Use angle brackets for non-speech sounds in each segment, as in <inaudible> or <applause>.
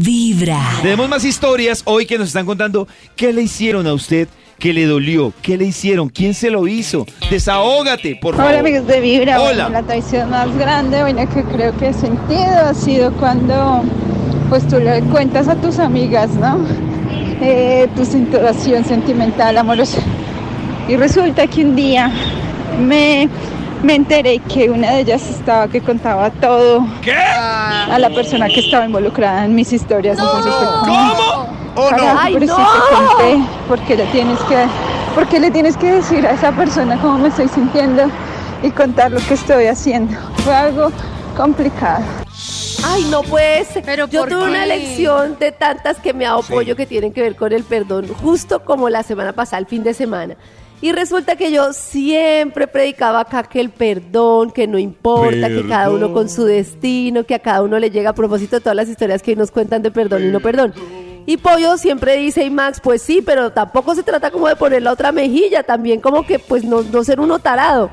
Vibra. Tenemos más historias hoy que nos están contando qué le hicieron a usted, qué le dolió, qué le hicieron, quién se lo hizo. Desahógate, por favor. Hola amigos de Vibra, Hola. Bueno, la traición más grande, bueno, que creo que he sentido ha sido cuando pues tú le cuentas a tus amigas, ¿no? Eh, tu situación sentimental, amorosa. Y resulta que un día me, me enteré que una de ellas estaba que contaba todo ¿Qué? a la persona que estaba involucrada en mis historias. Entonces fue como, ¿Cómo? ¡Oh, no! Carajo, ¡Ay, pero no! sí te conté, ¿por qué le tienes que, por qué le tienes que decir a esa persona cómo me estoy sintiendo y contar lo que estoy haciendo? Fue algo complicado. Ay, no puede ser. ¿Pero Yo tuve qué? una lección de tantas que me ha dado pollo que tienen que ver con el perdón, justo como la semana pasada, el fin de semana. Y resulta que yo siempre predicaba acá que el perdón, que no importa, que cada uno con su destino, que a cada uno le llega a propósito de todas las historias que nos cuentan de perdón y no perdón. Y Pollo siempre dice, y Max, pues sí, pero tampoco se trata como de poner la otra mejilla, también como que pues no, no ser uno tarado.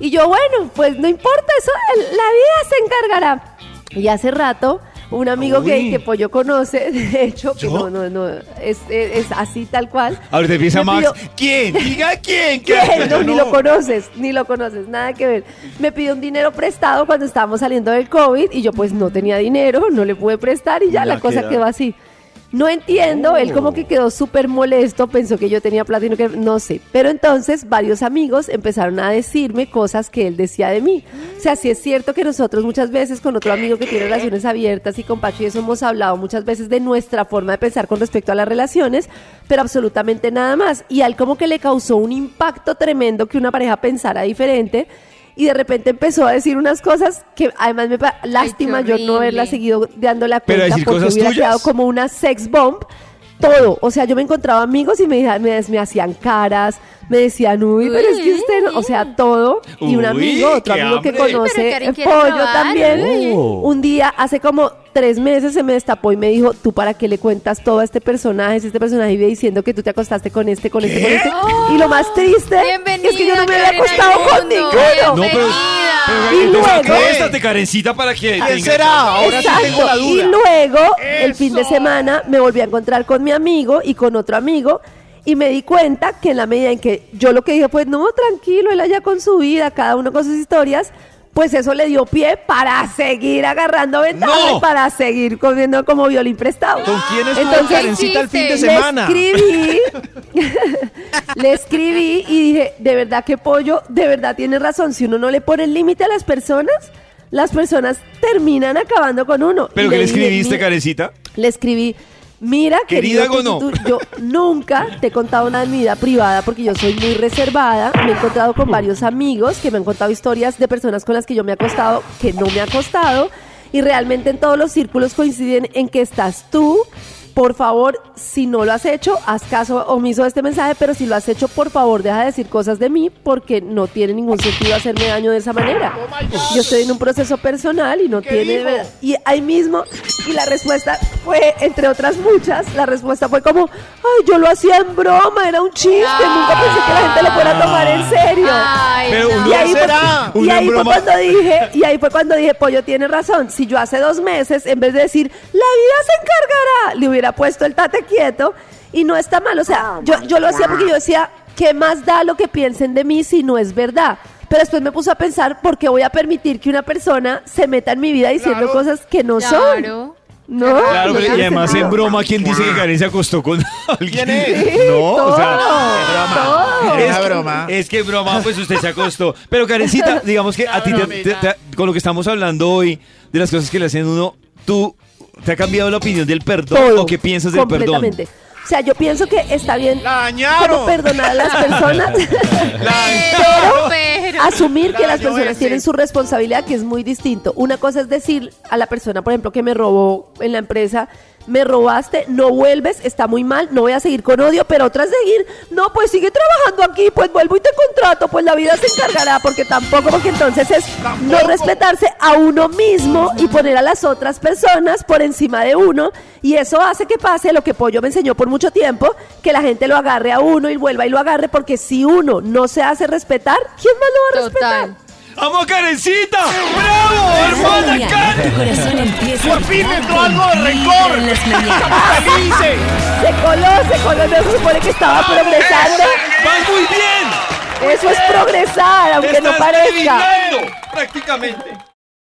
Y yo, bueno, pues no importa, eso la vida se encargará. Y hace rato, un amigo que, Uy. que Pollo conoce, <laughs> de hecho, que no, no, no, es, es- es así tal cual. Ahorita empieza Max. pidió- ¿Quién? <laughs> Diga quién. ¿Quién? No, ni lo conoces, ni lo conoces, nada que ver. Me pidió un dinero prestado cuando estábamos saliendo del COVID y yo pues no tenía dinero, no le pude prestar y ya La la cosa queda- quedó así. No entiendo, él como que quedó súper molesto, pensó que yo tenía plata y no que no sé. Pero entonces varios amigos empezaron a decirme cosas que él decía de mí. O sea, sí es cierto que nosotros muchas veces con otro amigo que tiene relaciones abiertas y con Pacho y eso hemos hablado muchas veces de nuestra forma de pensar con respecto a las relaciones, pero absolutamente nada más. Y a él como que le causó un impacto tremendo que una pareja pensara diferente. Y de repente empezó a decir unas cosas que además me lástima yo no haberla seguido dando la Pero cuenta decir porque cosas hubiera tuyas. quedado como una sex bomb. Todo, o sea, yo me encontraba amigos y me, me, me hacían caras, me decían, uy, pero es que usted, no-", o sea, todo. Y un Uy, amigo, otro amigo que hambre. Conoce el pollo probar, también, Oh. un día, hace como tres meses, se me destapó y me dijo, ¿tú para qué le cuentas todo a este personaje? Si este personaje vive diciendo que tú te acostaste con este, con este, con este. Y lo más triste es que yo no me había acostado con ninguno. No, pero. Y luego- Karencita, para que. ¿Quién será? Ahora sí Exacto. tengo la Y duda. luego, el fin de semana, me volví a encontrar con mi amigo y con otro amigo. Y me di cuenta que en la medida en que yo lo que dije fue, no, tranquilo, él allá con su vida, cada uno con sus historias, pues eso le dio pie para seguir agarrando ventaja ¡No! y para seguir comiendo como violín prestado. ¿Con quién estuvo Entonces, Karencita el fin de hiciste? le semana? escribí, <laughs> le escribí y dije, de verdad que pollo, de verdad tiene razón, si uno no le pone el límite a las personas, las personas terminan acabando con uno. ¿Pero qué le escribiste, Karencita? Le escribí, mira, Querida querido, Gono. tú- tú- yo nunca te he contado nada de mi vida privada porque yo soy muy reservada. Me he encontrado con varios amigos que me han contado historias de personas con las que yo me he acostado, que no me he acostado. Y realmente en todos los círculos coinciden en que estás tú. Por favor, si no lo has hecho, haz caso omiso de este mensaje, pero si lo has hecho, por favor, deja de decir cosas de mí porque no tiene ningún sentido hacerme daño de esa manera. Yo estoy en un proceso personal y no tiene. Y ahí mismo, y la respuesta fue, entre otras muchas, la respuesta fue como, ay, yo lo hacía en broma, era un chiste, nunca pensé que la gente lo fuera a tomar en serio. Ay, Pero no. Y ahí, fue, será? y Una ahí fue broma. cuando dije, y ahí fue cuando dije, Pollo tiene razón. Si yo hace dos meses, en vez de decir, la vida se encargará, le hubiera puesto el tate quieto y no está mal. O sea, yo, yo lo hacía porque yo decía, ¿qué más da lo que piensen de mí si no es verdad? Pero después me puso a pensar, ¿por qué voy a permitir que una persona se meta en mi vida diciendo Claro. cosas que no son? No, Claro, no pero- y además en broma, ¿quién dice que Karen se acostó con <laughs> alguien? ¿Quién es? <laughs> No, o sea, todo. es, Una que- broma. es que broma, pues usted se acostó. Pero Karencita, <laughs> digamos que a ti, te- te- te- con lo que estamos hablando hoy, de las cosas que le hacen a uno, ¿tú te ha cambiado la opinión del perdón Todo, o qué piensas del perdón? completamente. O sea, yo pienso que está bien ¡La dañaron! como perdonar a las personas. Pero, pero. Asumir que las personas tienen su responsabilidad, que es muy distinto. Una cosa es decir a la persona, por ejemplo, que me robó en la empresa, me robaste, no vuelves, está muy mal, no voy a seguir con odio, pero otra es seguir, no, pues sigue trabajando aquí, pues vuelvo y te contrato, pues la vida se encargará, porque tampoco, porque entonces es no respetarse a uno mismo y poner a las otras personas por encima de uno, y eso hace que pase lo que Pollo me enseñó por mucho tiempo, que la gente lo agarre a uno y vuelva y lo agarre, porque si uno no se hace respetar, ¿quién más lo va a respetar? Total. ¡Amo a Karencita! ¡Bravo, hermana Karen! tu corazón empieza Por a fin entró algo de rencor. en las. <laughs> Se coló, se coló, no se supone que estaba progresando. ¡Vas muy bien! Eso es progresar, aunque no ¡Estás parezca. adivinando, prácticamente.